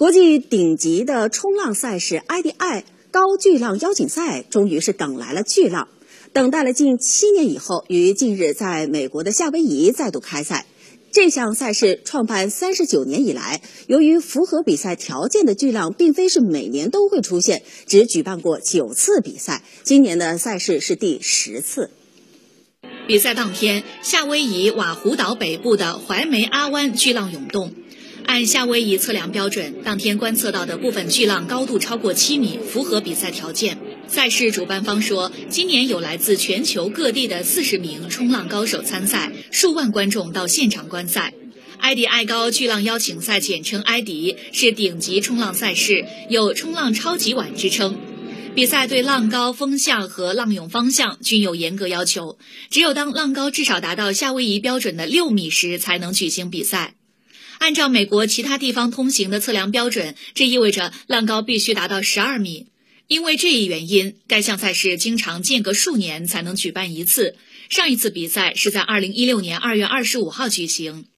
国际顶级的冲浪赛事 IDI 高巨浪邀请赛终于是等来了巨浪，等待了近七年以后，于近日在美国的夏威夷再度开赛。这项赛事创办三十九年以来，由于符合比赛条件的巨浪并非是每年都会出现，只举办过九次比赛。今年的赛事是第十次。比赛当天，夏威夷瓦胡岛北部的怀梅阿湾巨浪涌动。按夏威夷测量标准，当天观测到的部分巨浪高度超过七米，符合比赛条件。赛事主办方说，今年有来自全球各地的四十名冲浪高手参赛，数万观众到现场观赛。埃迪爱高巨浪邀请赛简称埃迪，是顶级冲浪赛事，有“冲浪超级碗”之称。比赛对浪高、风向和浪涌方向均有严格要求，只有当浪高至少达到夏威夷标准的六米时，才能举行比赛。按照美国其他地方通行的测量标准，这意味着浪高必须达到十二米。因为这一原因，该项赛事经常间隔数年才能举办一次。上一次比赛是在二零一六年二月二十五号举行。